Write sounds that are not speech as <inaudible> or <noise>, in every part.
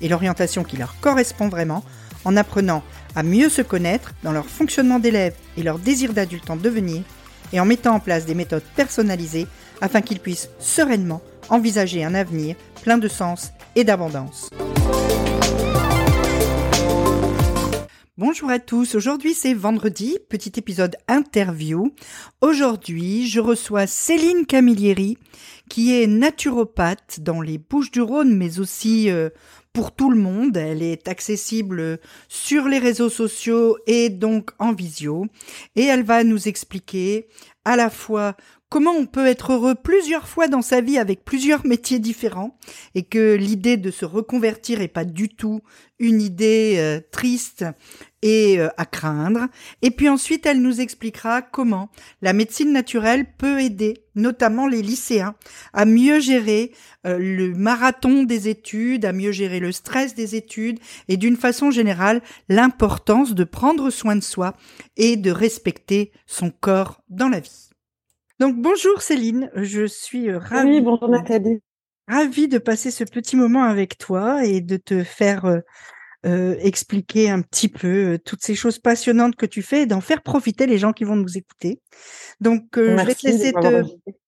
et l'orientation qui leur correspond vraiment en apprenant à mieux se connaître dans leur fonctionnement d'élève et leur désir d'adulte en devenir et en mettant en place des méthodes personnalisées afin qu'ils puissent sereinement envisager un avenir plein de sens et d'abondance. Bonjour à tous, aujourd'hui c'est vendredi, petit épisode interview. Aujourd'hui je reçois Céline Camillieri qui est naturopathe dans les Bouches du Rhône mais aussi euh, pour tout le monde. Elle est accessible sur les réseaux sociaux et donc en visio. Et elle va nous expliquer à la fois comment on peut être heureux plusieurs fois dans sa vie avec plusieurs <laughs> métiers différents et que l'idée de se reconvertir est pas du tout une idée euh, triste et euh, à craindre. Et puis ensuite, elle nous expliquera comment la médecine naturelle peut aider notamment les lycéens à mieux gérer euh, le marathon des études, à mieux gérer le stress des études et d'une façon générale l'importance de prendre soin de soi et de respecter son corps dans la vie. Donc bonjour Céline, je suis euh, ravie. Oui, bonjour Nathalie. Ravie de passer ce petit moment avec toi et de te faire euh, euh, expliquer un petit peu toutes ces choses passionnantes que tu fais et d'en faire profiter les gens qui vont nous écouter. Donc je vais te laisser te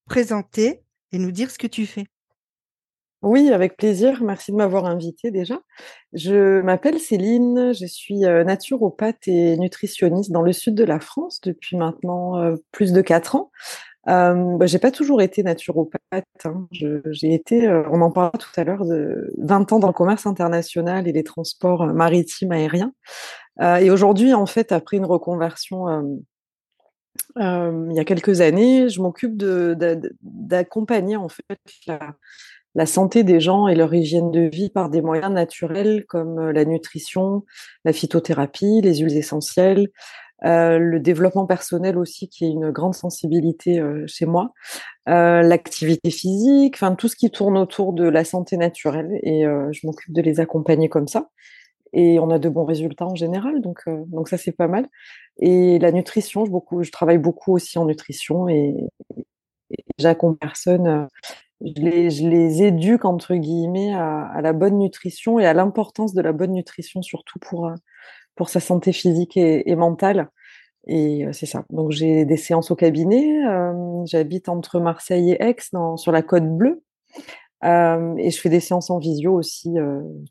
présenter et nous dire ce que tu fais. Oui, avec plaisir. Merci de m'avoir invité déjà. Je m'appelle Céline, je suis naturopathe et nutritionniste dans le sud de la France depuis maintenant plus de quatre ans. Euh, bah, j'ai pas toujours été naturopathe. Hein. J'ai été, euh, on en parlait tout à l'heure, de 20 ans dans le commerce international et les transports euh, maritimes aériens. Euh, et aujourd'hui, en fait, après une reconversion il y a quelques années, je m'occupe d'accompagner en fait la, santé des gens et leur hygiène de vie par des moyens naturels comme la nutrition, la phytothérapie, les huiles essentielles, euh, le développement personnel aussi, qui est une grande sensibilité euh, chez moi, euh, l'activité physique, enfin tout ce qui tourne autour de la santé naturelle, et je m'occupe de les accompagner comme ça. Et on a de bons résultats en général, donc donc ça c'est pas mal. Et la nutrition, je beaucoup, je travaille beaucoup aussi en nutrition et, j'accompagne personne. Je les, je les, éduque entre guillemets à, la bonne nutrition et à l'importance de la bonne nutrition surtout pour pour sa santé physique et, mentale. Et c'est ça. Donc j'ai des séances au cabinet. J'habite entre Marseille et Aix, dans, sur la côte bleue. et je fais des séances en visio aussi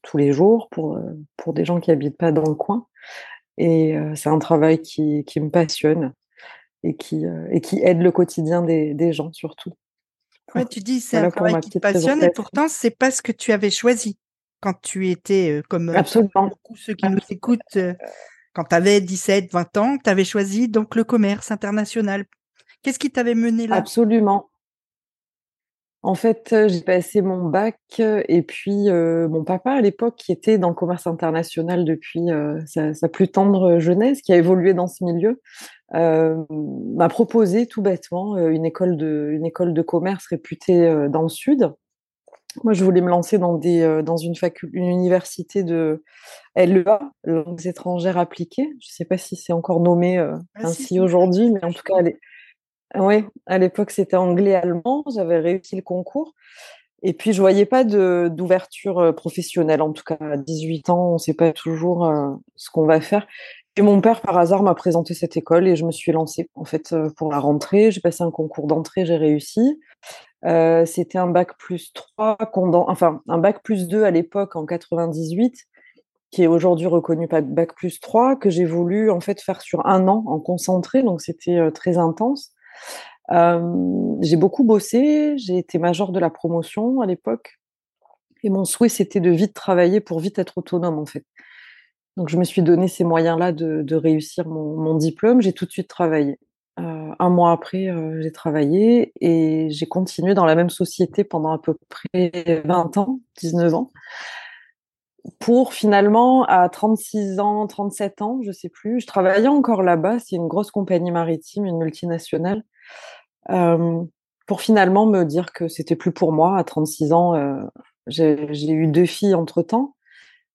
tous les jours pour, pour des gens qui habitent pas dans le coin. Et c'est un travail qui, qui, me passionne et qui, et qui aide le quotidien des, des gens surtout. Ouais, tu dis c'est un travail qui te passionne et pourtant c'est pas ce que tu avais choisi quand tu étais, comme Absolument. beaucoup ceux qui nous écoutent, quand tu avais 17, 20 ans, tu avais choisi donc le commerce international. Qu'est-ce qui t'avait mené là? Absolument. En fait, j'ai passé mon bac et puis mon papa à l'époque, qui était dans le commerce international depuis sa, plus tendre jeunesse, qui a évolué dans ce milieu, m'a proposé tout bêtement une école de, une école de commerce réputée dans le sud. Moi, je voulais me lancer dans, des, euh, dans une, une université de LEA, langues étrangères appliquées. Je ne sais pas si c'est encore nommé euh, ah, ainsi aujourd'hui, mais en tout cas, ouais, à l'époque, c'était anglais-allemand. J'avais réussi le concours. Et puis, je voyais pas d'ouverture euh, professionnelle. En tout cas, à 18 ans, on ne sait pas toujours ce qu'on va faire. Et mon père, par hasard, m'a présenté cette école et je me suis lancée, en fait, pour la rentrée. J'ai passé un concours d'entrée, j'ai réussi. Euh, c'était un bac plus 3, enfin un bac plus 2 à l'époque en 98, qui est aujourd'hui reconnu bac plus 3, que j'ai voulu en fait faire sur un an en concentré, donc c'était euh, très intense. Euh, j'ai beaucoup bossé, j'ai été major de la promotion à l'époque, et mon souhait c'était de vite travailler pour vite être autonome en fait. Donc je me suis donné ces moyens-là de, réussir mon diplôme, j'ai tout de suite travaillé un mois après, j'ai travaillé et j'ai continué dans la même société pendant à peu près 20 ans, 19 ans. pour finalement, à 36 ans, 37 ans, je sais plus, je travaillais encore là-bas, c'est une grosse compagnie maritime, une multinationale, euh, pour finalement me dire que c'était plus pour moi. À 36 ans, euh, j'ai eu deux filles entre-temps.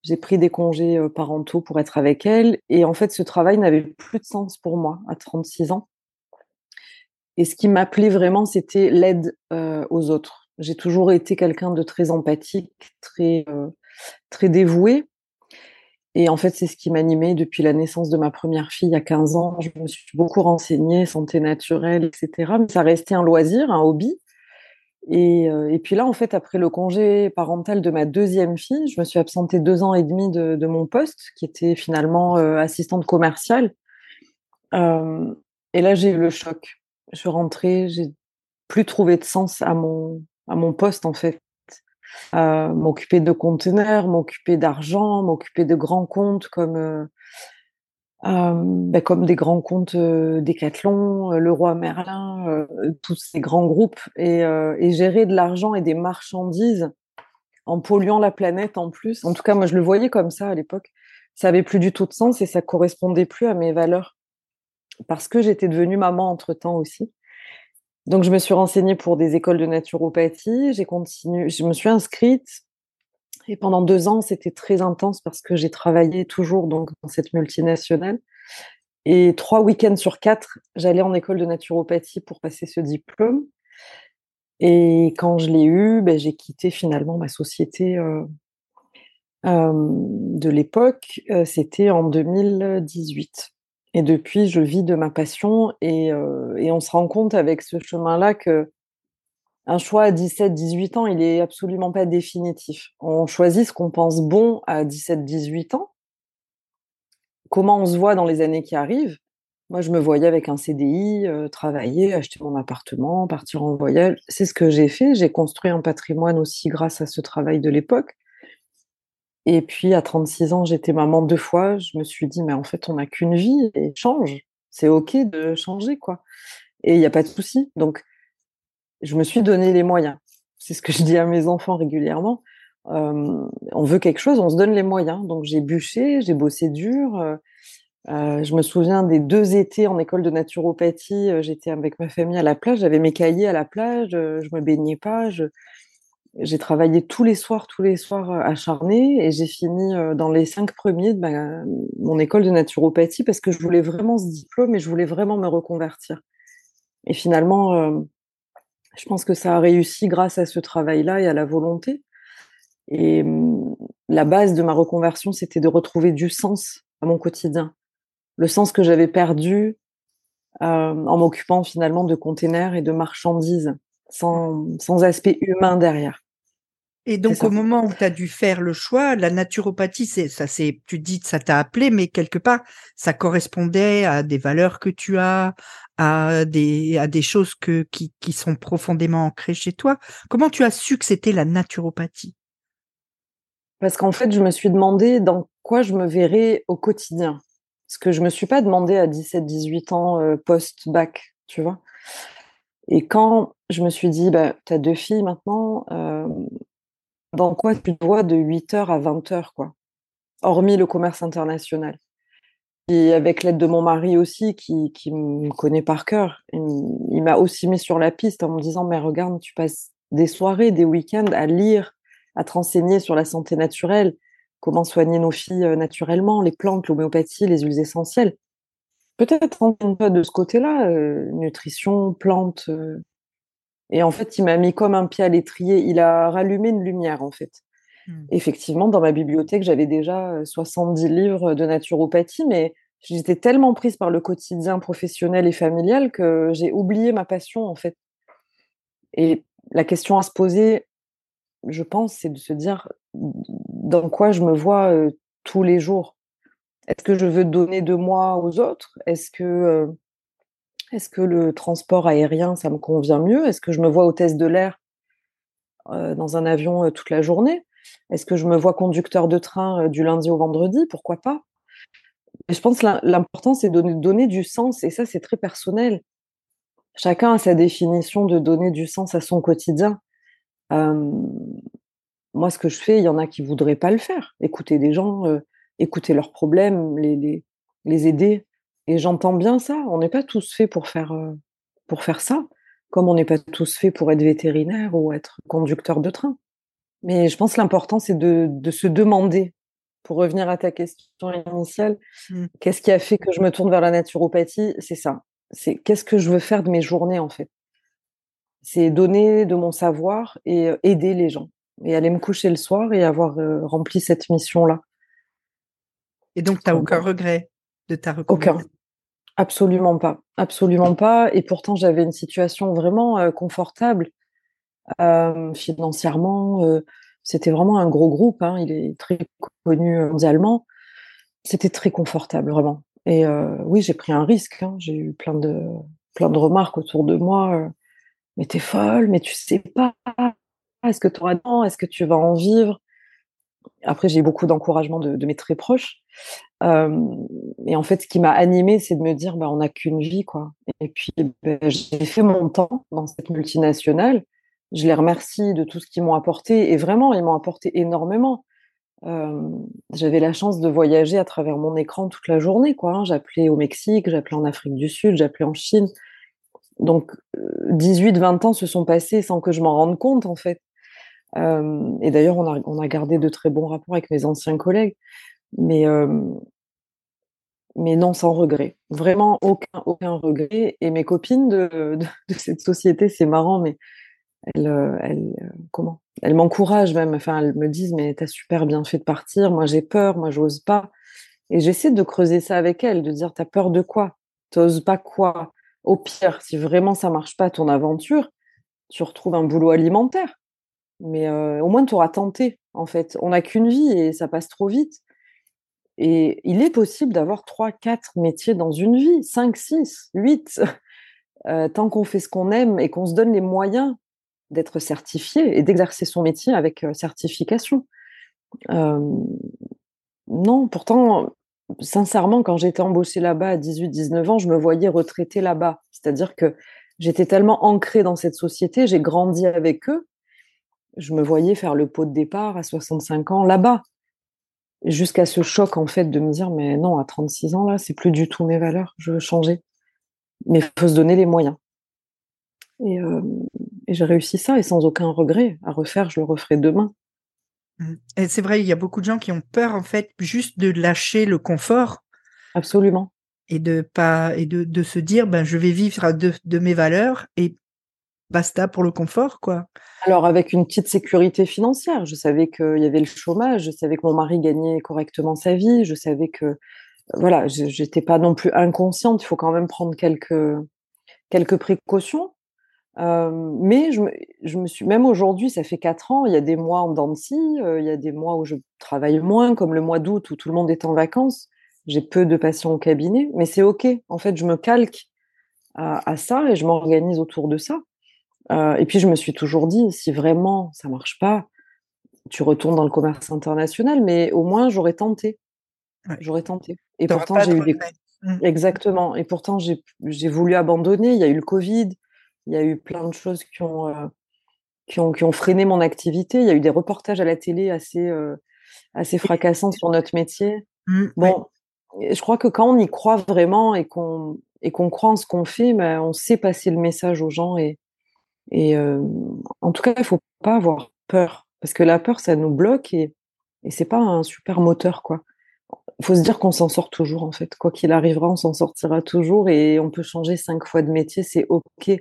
J'ai pris des congés parentaux pour être avec elles. Et en fait, ce travail n'avait plus de sens pour moi à 36 ans. Et ce qui m'appelait vraiment, c'était l'aide aux autres. J'ai toujours été quelqu'un de très empathique, très très dévouée. Et en fait, c'est ce qui m'animait depuis la naissance de ma première fille a 15 ans. Je me suis beaucoup renseignée, santé naturelle, etc. Mais ça restait un loisir, un hobby. Et, euh, et, puis là, en fait, après le congé parental de ma deuxième fille, je me suis absentée deux ans et demi de, de mon poste, qui était finalement euh, assistante commerciale. Euh, et là, j'ai eu le choc. Je suis rentrée, j'ai plus trouvé de sens à mon, à mon poste, en fait m'occuper de conteneurs, m'occuper d'argent, m'occuper de grands comptes comme euh, ben, comme des grands comptes euh, Decathlon, euh, Leroy Merlin, tous ces grands groupes et, et gérer de l'argent et des marchandises en polluant la planète en plus. En tout cas, moi je le voyais comme ça à l'époque. Ça avait plus du tout de sens et ça correspondait plus à mes valeurs parce que j'étais devenue maman entre temps aussi. Donc, je me suis renseignée pour des écoles de naturopathie. J'ai continué, je me suis inscrite. Pendant deux ans, c'était très intense parce que j'ai travaillé toujours donc dans cette multinationale. Et trois week-ends sur quatre, j'allais en école de naturopathie pour passer ce diplôme. Et quand je l'ai eu, ben, j'ai quitté finalement ma société euh, euh, de l'époque. Euh, c'était en 2018. Et depuis, je vis de ma passion et on se rend compte avec ce chemin-là que un choix à 17, 18 ans, il est absolument pas définitif. On choisit ce qu'on pense bon à 17, 18 ans. Comment on se voit dans les années qui arrivent? Moi, je me voyais avec un CDI, euh, travailler, acheter mon appartement, partir en voyage. C'est ce que j'ai fait. J'ai construit un patrimoine aussi grâce à ce travail de l'époque. Et puis à 36 ans, j'étais maman deux fois. Je me suis dit, mais en fait, on n'a qu'une vie et change. C'est OK de changer, quoi. Et il n'y a pas de souci. Donc, je me suis donné les moyens. C'est ce que je dis à mes enfants régulièrement. Euh, on veut quelque chose, on se donne les moyens. Donc, j'ai bûché, j'ai bossé dur. Euh, euh, je me souviens des deux étés en école de naturopathie. J'étais avec ma famille à la plage, j'avais mes cahiers à la plage, je me baignais pas, j'ai travaillé tous les soirs, tous les soirs acharnés et j'ai fini dans les cinq premiers de mon école de naturopathie parce que je voulais vraiment ce diplôme et je voulais vraiment me reconvertir. Et finalement, je pense que ça a réussi grâce à ce travail-là et à la volonté. Et hum, la base de ma reconversion, c'était de retrouver du sens à mon quotidien. Le sens que j'avais perdu en m'occupant finalement de containers et de marchandises sans aspect humain derrière. Et donc, au moment où tu as dû faire le choix, la naturopathie, c'est ça, c'est tu dis ça t'a appelé, mais quelque part, ça correspondait à des valeurs que tu as, à des à des choses que qui, qui sont profondément ancrées chez toi. Comment tu as su que c'était la naturopathie? Parce qu'en fait, je me suis demandé dans quoi je me verrais au quotidien. Ce que je me suis pas demandé à 17-18 ans euh, post-bac, tu vois. Et quand je me suis dit, bah, tu as deux filles maintenant, euh, dans quoi tu te vois de 8h à 20h, quoi Hormis le commerce international. Et avec l'aide de mon mari aussi, qui, qui me connaît par cœur, il, m'a aussi mis sur la piste en me disant, mais regarde, tu passes des soirées, des week-ends à lire, à te renseigner sur la santé naturelle, comment soigner nos filles euh, naturellement, les plantes, l'homéopathie, les huiles essentielles. Peut-être un peu de ce côté-là, euh, nutrition, plantes, et en fait, il m'a mis comme un pied à l'étrier. Il a rallumé une lumière, en fait. Mmh. Effectivement, dans ma bibliothèque, j'avais déjà 70 livres de naturopathie, mais j'étais tellement prise par le quotidien professionnel et familial que j'ai oublié ma passion, en fait. Et la question à se poser, je pense, c'est de se dire dans quoi je me vois tous les jours? Est-ce que je veux donner de moi aux autres? Est-ce que est-ce que le transport aérien, ça me convient mieux? Est-ce que je me vois hôtesse de l'air dans un avion toute la journée? Est-ce que je me vois conducteur de train du lundi au vendredi? Pourquoi pas? Je pense que l'important, c'est de donner du sens, et ça, c'est très personnel. Chacun a sa définition de donner du sens à son quotidien. moi, ce que je fais, il y en a qui voudraient pas le faire. Écouter des gens, écouter leurs problèmes, les aider. Et j'entends bien ça. On n'est pas tous faits pour faire, pour faire ça, comme on n'est pas tous faits pour être vétérinaire ou être conducteur de train. Mais je pense que l'important, c'est de, de, se demander, pour revenir à ta question initiale, mmh. qu'est-ce qui a fait que je me tourne vers la naturopathie? C'est ça. C'est qu'est-ce que je veux faire de mes journées, en fait? C'est donner de mon savoir et aider les gens. Et aller me coucher le soir et avoir rempli cette mission-là. Et donc, tu n'as aucun regret de ta reconversion Aucun. Absolument pas. Absolument pas. Et pourtant, j'avais une situation vraiment confortable financièrement. C'était vraiment un gros groupe. Hein. Il est très connu mondialement. C'était très confortable, vraiment. Et oui, j'ai pris un risque. Hein. J'ai eu plein de, plein de remarques autour de moi. mais t'es folle, mais tu sais pas. Est-ce que tu auras Est-ce que tu vas en vivre? Après, j'ai beaucoup d'encouragement de, mes très proches. et en fait, ce qui m'a animée, c'est de me dire, bah, on n'a qu'une vie, quoi. Et puis, bah, j'ai fait mon temps dans cette multinationale. Je les remercie de tout ce qu'ils m'ont apporté. Et vraiment, ils m'ont apporté énormément. j'avais la chance de voyager à travers mon écran toute la journée, quoi. Hein. J'appelais au Mexique, j'appelais en Afrique du Sud, j'appelais en Chine. Donc, 18-20 ans se sont passés sans que je m'en rende compte, en fait et d'ailleurs, on a, gardé de très bons rapports avec mes anciens collègues, mais, mais non sans regret. Vraiment aucun, aucun regret. Et mes copines de, de, cette société, c'est marrant, mais elles, elles comment? Elles m'encouragent même. Enfin, elles me disent, mais t'as super bien fait de partir. Moi, j'ai peur. Moi, j'ose pas. Et j'essaie de creuser ça avec elles, de dire, t'as peur de quoi? T'oses pas quoi? Au pire, si vraiment ça marche pas ton aventure, tu retrouves un boulot alimentaire mais au moins, tu auras tenté, en fait. On n'a qu'une vie et ça passe trop vite. Et il est possible d'avoir trois, quatre métiers dans une vie, cinq, six, huit, <laughs> tant qu'on fait ce qu'on aime et qu'on se donne les moyens d'être certifié et d'exercer son métier avec certification. non, pourtant, sincèrement, quand j'étais embauchée là-bas à 18-19 ans, je me voyais retraitée là-bas. C'est-à-dire que j'étais tellement ancrée dans cette société, j'ai grandi avec eux, je me voyais faire le pot de départ à 65 ans là-bas. Jusqu'à ce choc, en fait, de me dire, mais non, à 36 ans, là, c'est plus du tout mes valeurs, je veux changer. Mais il faut se donner les moyens. Et, j'ai réussi ça, et sans aucun regret. À refaire, je le referai demain. Mmh. Et c'est vrai, il y a beaucoup de gens qui ont peur, en fait, juste de lâcher le confort. Absolument. Et de pas et de, de se dire, ben, je vais vivre de, de mes valeurs et basta pour le confort, quoi. Alors, avec une petite sécurité financière. Je savais qu'il y avait le chômage, je savais que mon mari gagnait correctement sa vie, je savais que, voilà, j'étais pas non plus inconsciente. Il faut quand même prendre quelques, quelques précautions. mais je me, je me, suis, même aujourd'hui, ça fait quatre ans, il y a des mois en dents de scie, il y a des mois où je travaille moins, comme le mois d'août où tout le monde est en vacances. J'ai peu de patients au cabinet, mais c'est OK. En fait, je me calque à ça et je m'organise autour de ça. Euh, et puis je me suis toujours dit, si vraiment ça marche pas, tu retournes dans le commerce international, mais au moins j'aurais tenté. J'aurais tenté. Et pourtant j'ai eu des... Mmh. Exactement. Et pourtant j'ai voulu abandonner. Il y a eu le Covid, il y a eu plein de choses qui ont, euh, qui ont, qui ont freiné mon activité. Il y a eu des reportages à la télé assez, euh, assez fracassants sur notre métier. Mmh, bon, je crois que quand on y croit vraiment et qu'on et qu'on croit en ce qu'on fait, ben, on sait passer le message aux gens et, et en tout cas, il faut pas avoir peur, parce que la peur, ça nous bloque et, et c'est pas un super moteur, quoi. Il faut se dire qu'on s'en sort toujours, en fait. Quoi qu'il arrivera, on s'en sortira toujours et on peut changer cinq fois de métier, c'est OK.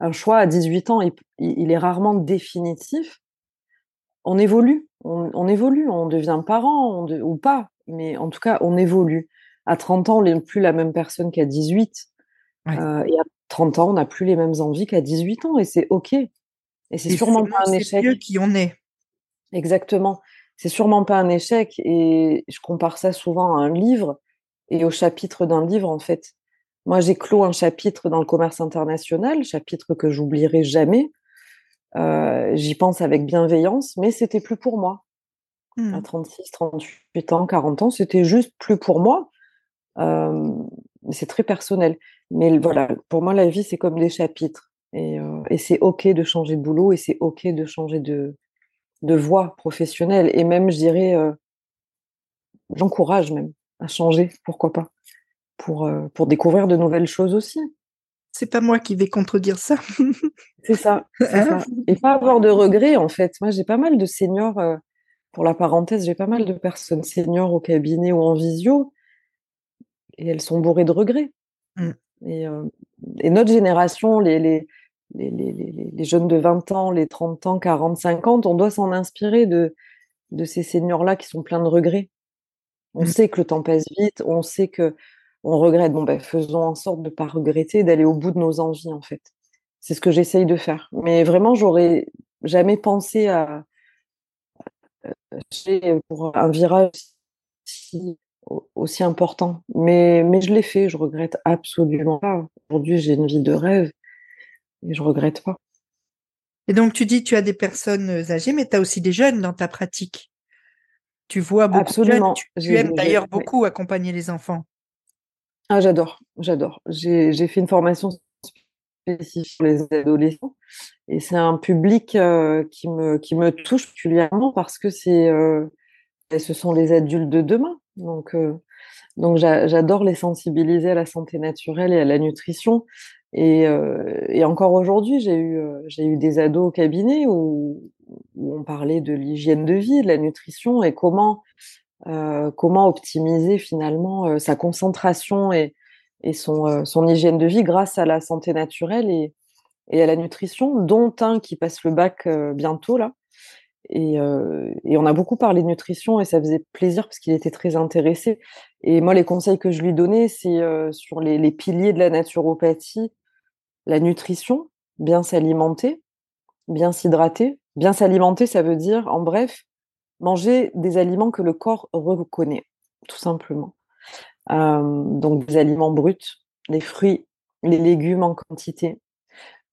Un choix à 18 ans, il, est rarement définitif. On évolue, on, évolue, on devient parent ou pas, mais en tout cas, on évolue. À 30 ans, on n'est plus la même personne qu'à 18. Euh, et 30 ans, on n'a plus les mêmes envies qu'à 18 ans et c'est OK. Et c'est sûrement pas un échec. qui on est. Exactement. C'est sûrement pas un échec et je compare ça souvent à un livre et au chapitre d'un livre en fait. Moi, j'ai clos un chapitre dans le commerce international, chapitre que j'oublierai jamais. Euh, j'y pense avec bienveillance, mais c'était plus pour moi. À 36, mmh. 38 ans, 40 ans, c'était juste plus pour moi. C'est très personnel. Mais voilà, pour moi, la vie, c'est comme des chapitres. Et, et c'est OK de changer de boulot et c'est OK de changer de, de voie professionnelle. Et même, je dirais, j'encourage même à changer, pourquoi pas, pour, pour découvrir de nouvelles choses aussi. C'est pas moi qui vais contredire ça. <laughs> c'est ça, ça, Et pas avoir de regrets, en fait. Moi, j'ai pas mal de seniors, pour la parenthèse, j'ai pas mal de personnes seniors au cabinet ou en visio, et elles sont bourrées de regrets. Mmh. Et, et, notre génération, les, les, les, les, jeunes de 20 ans, les 30 ans, 40, 50, on doit s'en inspirer de, de ces seniors-là qui sont pleins de regrets. On mmh. sait que le temps passe vite, on sait que on regrette. Bon, ben, faisons en sorte de ne pas regretter, d'aller au bout de nos envies, en fait. C'est ce que j'essaye de faire. Mais vraiment, j'aurais jamais pensé à pour un virage aussi, important. Mais, mais je l'ai fait, je regrette absolument pas. Aujourd'hui, j'ai une vie de rêve et je regrette pas. Et donc, tu dis, tu as des personnes âgées, mais tu as aussi des jeunes dans ta pratique. Tu vois beaucoup Absolument. de jeunes. Tu, aimes d'ailleurs beaucoup accompagner les enfants. Ah, j'adore, j'adore. J'ai fait une formation spécifique pour les adolescents et c'est un public euh, qui, me, qui me touche particulièrement parce que c'est, euh, ce sont les adultes de demain. Donc, euh, j'adore les sensibiliser à la santé naturelle et à la nutrition. Et, et encore aujourd'hui, j'ai eu, j'ai eu des ados au cabinet où, on parlait de l'hygiène de vie, de la nutrition et comment euh, optimiser finalement euh, sa concentration et, euh, son, hygiène de vie grâce à la santé naturelle et, et, à la nutrition, dont un qui passe le bac bientôt là. Et, et, on a beaucoup parlé de nutrition et ça faisait plaisir parce qu'il était très intéressé. Et moi, les conseils que je lui donnais, c'est sur les, piliers de la naturopathie, la nutrition, bien s'alimenter, bien s'hydrater. Bien s'alimenter, ça veut dire, en bref, manger des aliments que le corps reconnaît, tout simplement. Euh, donc des aliments bruts, les fruits, les légumes en quantité,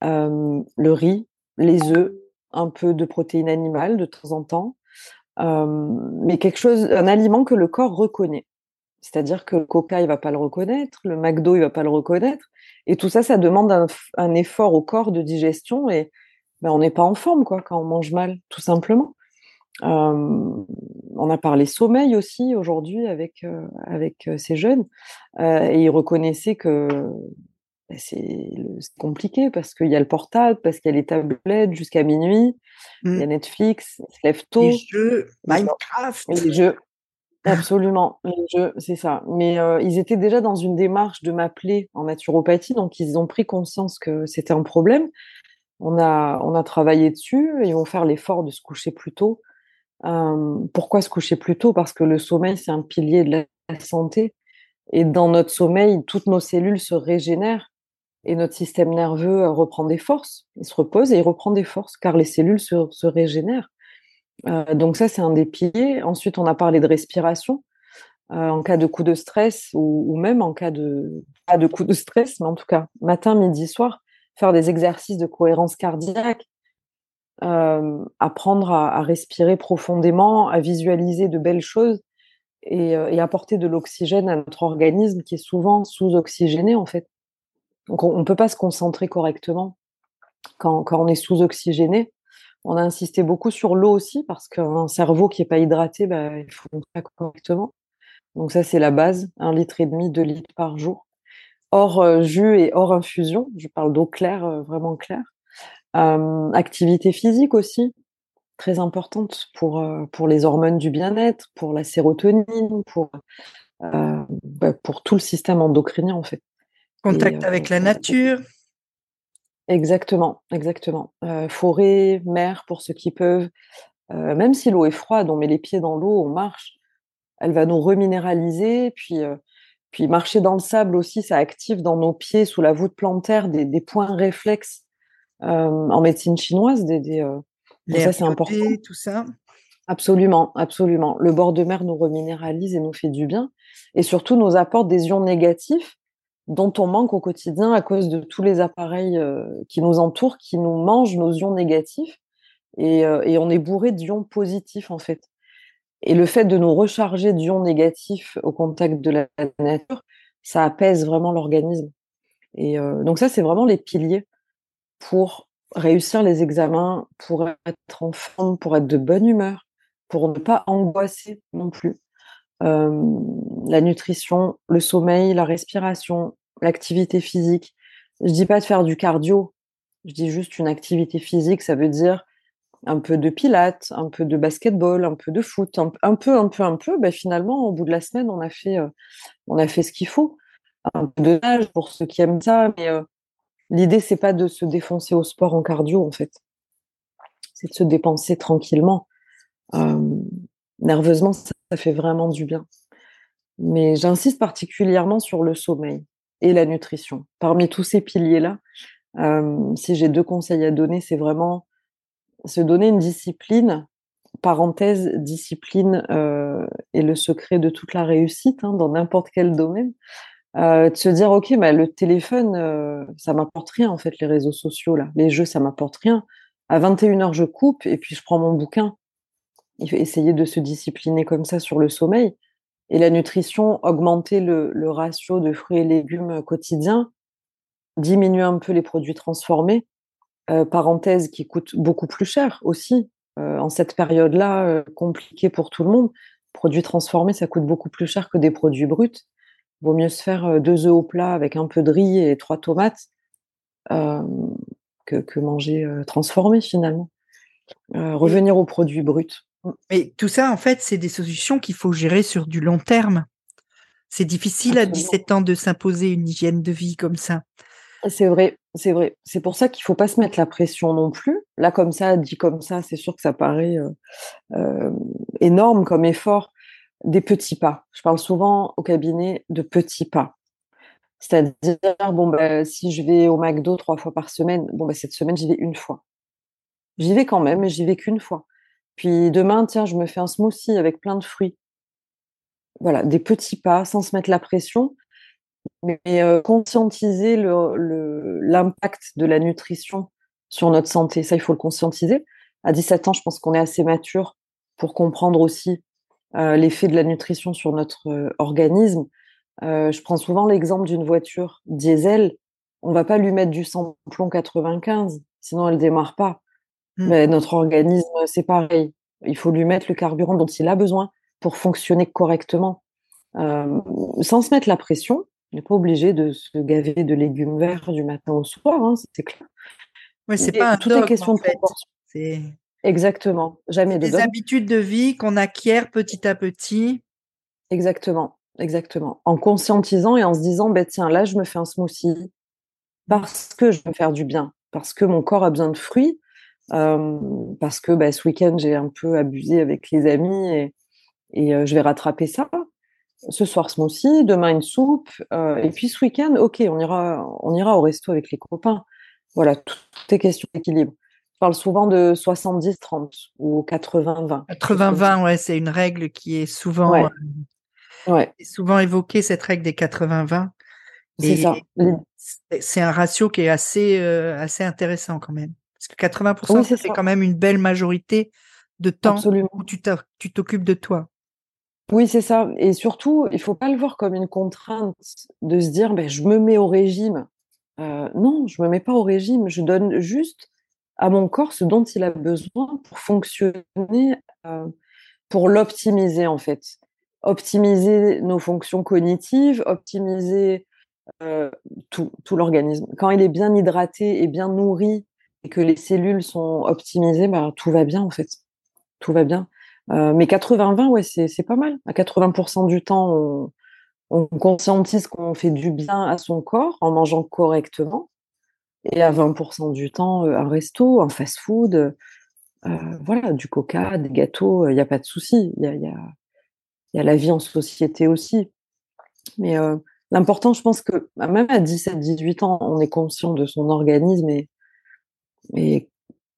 euh, le riz, les œufs, un peu de protéines animales de temps en temps, euh, mais quelque chose, un aliment que le corps reconnaît. C'est-à-dire que le Coca, il va pas le reconnaître, le McDo, il va pas le reconnaître, et tout ça, ça demande un, effort au corps de digestion, et ben, on n'est pas en forme quoi quand on mange mal, tout simplement on a parlé sommeil aussi aujourd'hui avec avec ces jeunes et ils reconnaissaient que bah, c'est compliqué parce qu'il y a le portable, parce qu'il y a les tablettes jusqu'à minuit, il y a mmh. Netflix, se lèvent tôt. Les jeux, Minecraft. Les jeux, absolument, les jeux, c'est ça. Mais ils étaient déjà dans une démarche de m'appeler en naturopathie, donc ils ont pris conscience que c'était un problème. On a, on a travaillé dessus, ils vont faire l'effort de se coucher plus tôt pourquoi se coucher plus tôt? Parce que le sommeil, c'est un pilier de la santé. Et dans notre sommeil, toutes nos cellules se régénèrent et notre système nerveux euh, reprend des forces. Il se repose et il reprend des forces car les cellules se, régénèrent. Euh, donc ça, c'est un des piliers. Ensuite, on a parlé de respiration. Euh, en cas de coup de stress ou, même en cas de pas de coup de stress, mais en tout cas matin, midi, soir, faire des exercices de cohérence cardiaque, apprendre à, respirer profondément, à visualiser de belles choses et, euh, apporter de l'oxygène à notre organisme qui est souvent sous-oxygéné en fait. Donc on ne peut pas se concentrer correctement quand, on est sous-oxygéné. On a insisté beaucoup sur l'eau aussi parce qu'un cerveau qui n'est pas hydraté, bah, il faut pas correctement. Donc ça c'est la base, un litre et demi, deux litres par jour, hors euh, jus et hors infusion. Je parle d'eau claire, vraiment claire. Euh, activité physique aussi, très importante pour, euh, les hormones du bien-être, pour la sérotonine, pour, euh, bah, pour tout le système endocrinien en fait. Contact avec la nature. Exactement, exactement. forêt, mer pour ceux qui peuvent. même si l'eau est froide, on met les pieds dans l'eau, on marche, elle va nous reminéraliser. Puis, puis marcher dans le sable aussi, ça active dans nos pieds, sous la voûte plantaire, des, des points réflexes euh, en médecine chinoise. Des, euh, ça, c'est important. Tout ça. Absolument, absolument. Le bord de mer nous reminéralise et nous fait du bien. Et surtout, nous apporte des ions négatifs dont on manque au quotidien à cause de tous les appareils euh, qui nous entourent, qui nous mangent nos ions négatifs. Et, et on est bourré d'ions positifs, en fait. Et le fait de nous recharger d'ions négatifs au contact de la nature, ça apaise vraiment l'organisme. Et donc ça, c'est vraiment les piliers pour réussir les examens, pour être en forme, pour être de bonne humeur, pour ne pas angoisser non plus. La nutrition, le sommeil, la respiration, l'activité physique. Je dis pas de faire du cardio, je dis juste une activité physique, ça veut dire un peu de pilates, un peu de basketball, un peu de foot, un, peu, un peu, un peu. Ben finalement, au bout de la semaine, on a fait, on a fait ce qu'il faut. Un peu de nage pour ceux qui aiment ça, mais L'idée, c'est pas de se défoncer au sport en cardio, en fait. C'est de se dépenser tranquillement. Euh, nerveusement, ça, fait vraiment du bien. Mais j'insiste particulièrement sur le sommeil et la nutrition. Parmi tous ces piliers-là, euh, si j'ai deux conseils à donner, c'est vraiment se donner une discipline. Parenthèse, discipline euh, est le secret de toute la réussite hein, dans n'importe quel domaine. Euh, de se dire ok bah, le téléphone euh, ça m'apporte rien en fait les réseaux sociaux là les jeux ça m'apporte rien à 21h je coupe et puis je prends mon bouquin il faut essayer de se discipliner comme ça sur le sommeil et la nutrition augmenter le, ratio de fruits et légumes quotidiens diminuer un peu les produits transformés euh, parenthèse qui coûtent beaucoup plus cher aussi en cette période là compliquée pour tout le monde produits transformés ça coûte beaucoup plus cher que des produits bruts Vaut mieux se faire deux œufs au plat avec un peu de riz et trois tomates que, manger transformé finalement. revenir aux produits bruts. Mais tout ça, en fait, c'est des solutions qu'il faut gérer sur du long terme. C'est difficile à 17 ans de s'imposer une hygiène de vie comme ça. C'est vrai, c'est vrai. C'est pour ça qu'il ne faut pas se mettre la pression non plus. Là, comme ça, dit comme ça, c'est sûr que ça paraît énorme comme effort des petits pas. Je parle souvent au cabinet de petits pas. C'est-à-dire, bon, bah, si je vais au McDo trois fois par semaine, bon, bah, cette semaine, j'y vais une fois. J'y vais quand même, mais j'y vais qu'une fois. Puis demain, tiens, je me fais un smoothie avec plein de fruits. Voilà, des petits pas, sans se mettre la pression, mais euh, conscientiser l'impact de la nutrition sur notre santé. Ça, il faut le conscientiser. À 17 ans, je pense qu'on est assez mature pour comprendre aussi euh, l'effet de la nutrition sur notre euh, organisme. Je prends souvent l'exemple d'une voiture diesel. On va pas lui mettre du samplon 95, sinon elle démarre pas. Mmh. Mais notre organisme, c'est pareil. Il faut lui mettre le carburant dont il a besoin pour fonctionner correctement, sans se mettre la pression. On n'est pas obligé de se gaver de légumes verts du matin au soir, hein, c'est clair. C'est pas un tout est question de proportion. Exactement. Jamais de Des habitudes de vie qu'on acquiert petit à petit. Exactement. Exactement. En conscientisant et en se disant, bah, tiens, là, je me fais un smoothie parce que je veux me faire du bien, parce que mon corps a besoin de fruits, parce que bah, ce week-end, j'ai un peu abusé avec les amis et, et je vais rattraper ça. Ce soir, smoothie, demain, une soupe. et puis ce week-end, OK, on ira, on ira au resto avec les copains. Voilà, tout est question d'équilibre. Je parle souvent de 70-30 ou 80-20. 80-20, ouais, c'est une règle qui est souvent, ouais. Euh, souvent évoquée, cette règle des 80-20. C'est ça. C'est un ratio qui est assez, euh, assez intéressant quand même. Parce que 80%, c'est quand même une belle majorité de temps où tu t'occupes de toi. Oui, c'est ça. Et surtout, il faut pas le voir comme une contrainte de se dire, ben, je me mets au régime. Euh, non, je me mets pas au régime. Je donne juste à mon corps ce dont il a besoin pour fonctionner, euh, pour l'optimiser en fait. Optimiser nos fonctions cognitives, optimiser euh, tout, l'organisme. Quand il est bien hydraté et bien nourri que les cellules sont optimisées, bah, tout va bien en fait. Tout va bien. Euh, mais 80-20, ouais, c'est pas mal. À 80% du temps, on, on conscientise qu'on fait du bien à son corps en mangeant correctement et à 20% du temps, un resto, un fast-food, euh, voilà, du coca, des gâteaux, il n'y a pas de souci. Il y a, y, y a, la vie en société aussi. Mais euh, l'important, je pense que bah, même à 17-18 ans, on est conscient de son organisme. Et, et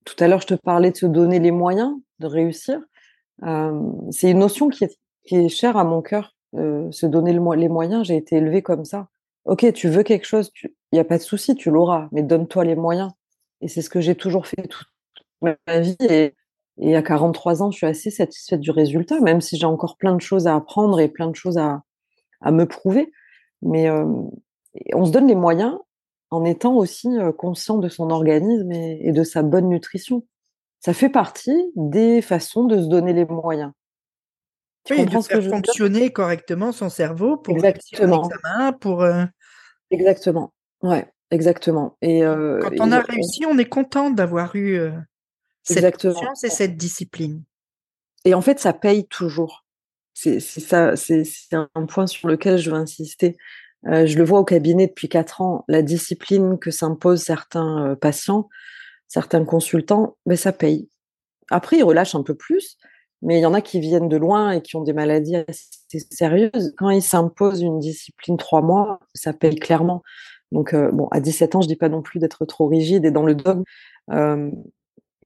tout à l'heure, je te parlais de se donner les moyens de réussir. Euh, c'est une notion qui est, chère à mon cœur, se donner le, les moyens. J'ai été élevée comme ça. Ok, tu veux quelque chose, il n'y a pas de souci, tu l'auras, mais donne-toi les moyens. Et c'est ce que j'ai toujours fait toute ma vie. Et, à 43 ans, je suis assez satisfaite du résultat, même si j'ai encore plein de choses à apprendre et plein de choses à, me prouver. Mais on se donne les moyens en étant aussi conscient de son organisme et, de sa bonne nutrition. Ça fait partie des façons de se donner les moyens. Tu oui, de faire fonctionner correctement son cerveau pour exactement. pour exactement. Ouais, exactement. Et quand on a réussi, on est content d'avoir eu cette conscience et cette discipline. Et en fait, ça paye toujours. C'est ça, c'est un point sur lequel je veux insister. Je le vois au cabinet depuis quatre ans, la discipline que s'imposent certains patients, certains consultants, mais ça paye. Après, ils relâchent un peu plus, mais il y en a qui viennent de loin et qui ont des maladies assez sérieuses. Quand ils s'imposent une discipline trois mois, ça paye clairement. Donc, bon, à 17 ans, je dis pas non plus d'être trop rigide et dans le dogme,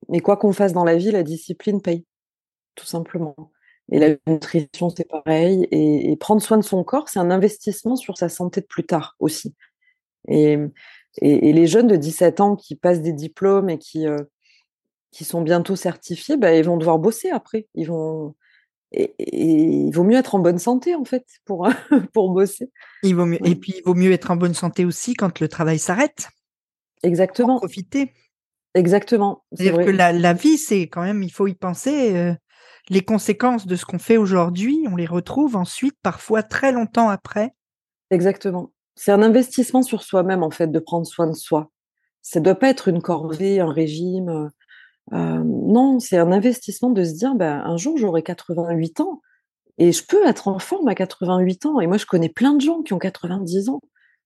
mais quoi qu'on fasse dans la vie, la discipline paye, tout simplement. Et la nutrition, c'est pareil. Et, prendre soin de son corps, c'est un investissement sur sa santé de plus tard aussi. Et, et, les jeunes de 17 ans qui passent des diplômes et qui, euh, qui sont bientôt certifiés, bah, ils vont devoir bosser après. Ils vont, et, il vaut mieux être en bonne santé en fait pour, <laughs> pour bosser. Il vaut mieux, Et puis il vaut mieux être en bonne santé aussi quand le travail s'arrête. Exactement. Pour profiter. Exactement. C'est-à-dire que la, la, vie, c'est quand même, il faut y penser. Euh, les conséquences de ce qu'on fait aujourd'hui, on les retrouve ensuite, parfois très longtemps après. Exactement. C'est un investissement sur soi-même, en fait, de prendre soin de soi. Ça ne doit pas être une corvée, un régime. Euh, euh, non, c'est un investissement de se dire, ben, un jour, j'aurai 88 ans et je peux être en forme à 88 ans. Et moi, je connais plein de gens qui ont 90 ans.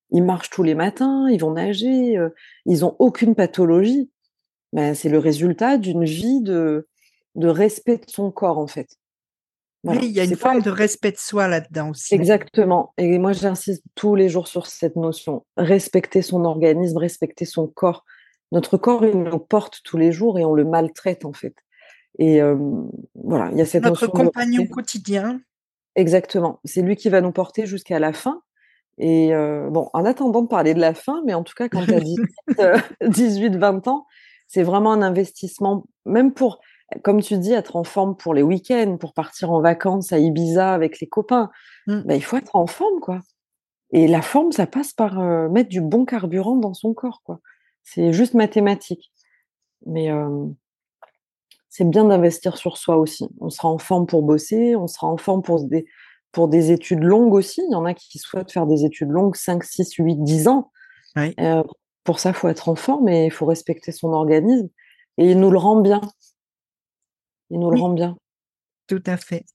Ils marchent tous les matins, ils vont nager, euh, ils n'ont aucune pathologie. Ben, c'est le résultat d'une vie de, de respect de son corps, en fait. Oui, il y a une forme de respect de soi là-dedans aussi. Exactement. Et moi, j'insiste tous les jours sur cette notion. Respecter son organisme, respecter son corps. Notre corps, il nous porte tous les jours et on le maltraite, en fait. Et voilà, il y a cette Notre compagnon quotidien. Exactement. C'est lui qui va nous porter jusqu'à la fin. Et bon, en attendant de parler de la fin, mais en tout cas, quand tu as <laughs> 18, 20 ans, c'est vraiment un investissement, même pour comme tu dis, être en forme pour les week-ends, pour partir en vacances à Ibiza avec les copains. Ben, il faut être en forme, quoi. Et la forme, ça passe par euh, mettre du bon carburant dans son corps, quoi. C'est juste mathématique. Mais c'est bien d'investir sur soi aussi. On sera en forme pour bosser, on sera en forme pour des, pour des études longues aussi. Il y en a qui souhaitent faire des études longues, 5, 6, 8, 10 ans. Euh, pour ça, il faut être en forme et il faut respecter son organisme. Et il nous le rend bien. Il nous le rend bien. Tout à fait.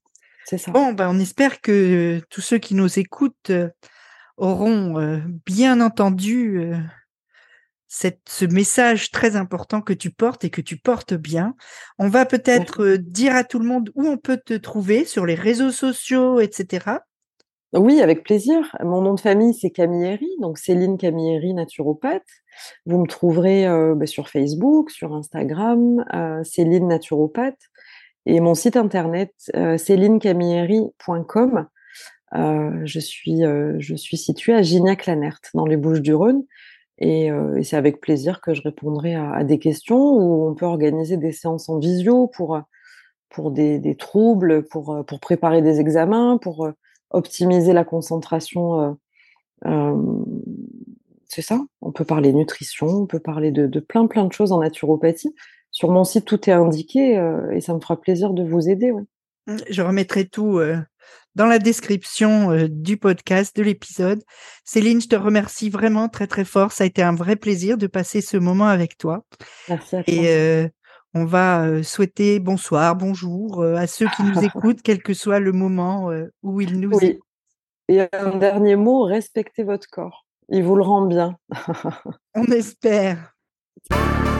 C'est ça. Bon, ben, on espère que tous ceux qui nous écoutent auront bien entendu cette, ce message très important que tu portes et que tu portes bien. On va peut-être dire à tout le monde où on peut te trouver sur les réseaux sociaux, etc. Oui, avec plaisir. Mon nom de famille, c'est Camilleri, donc Céline Camilleri, naturopathe. Vous me trouverez bah, sur Facebook, sur Instagram, Céline naturopathe. Et mon site internet, euh, célinecamilleri.com. Euh, je, suis, euh, je suis située à Gignac-Lanert, dans les Bouches-du-Rhône. Et, c'est avec plaisir que je répondrai à, des questions où on peut organiser des séances en visio pour, pour des, troubles, pour, pour préparer des examens, pour optimiser la concentration. c'est ça? On peut parler nutrition, on peut parler de, de, plein plein de choses en naturopathie sur mon site, tout est indiqué euh, et ça me fera plaisir de vous aider. Mmh, je remettrai tout euh, dans la description euh, du podcast, de l'épisode. Céline, je te remercie vraiment très très fort. Ça a été un vrai plaisir de passer ce moment avec toi. Merci à toi. Et on va souhaiter bonsoir, bonjour à ceux qui nous <laughs> écoutent, quel que soit le moment où ils nous écoutent. Et un dernier mot, respectez votre corps. Il vous le rend bien. on espère. <laughs>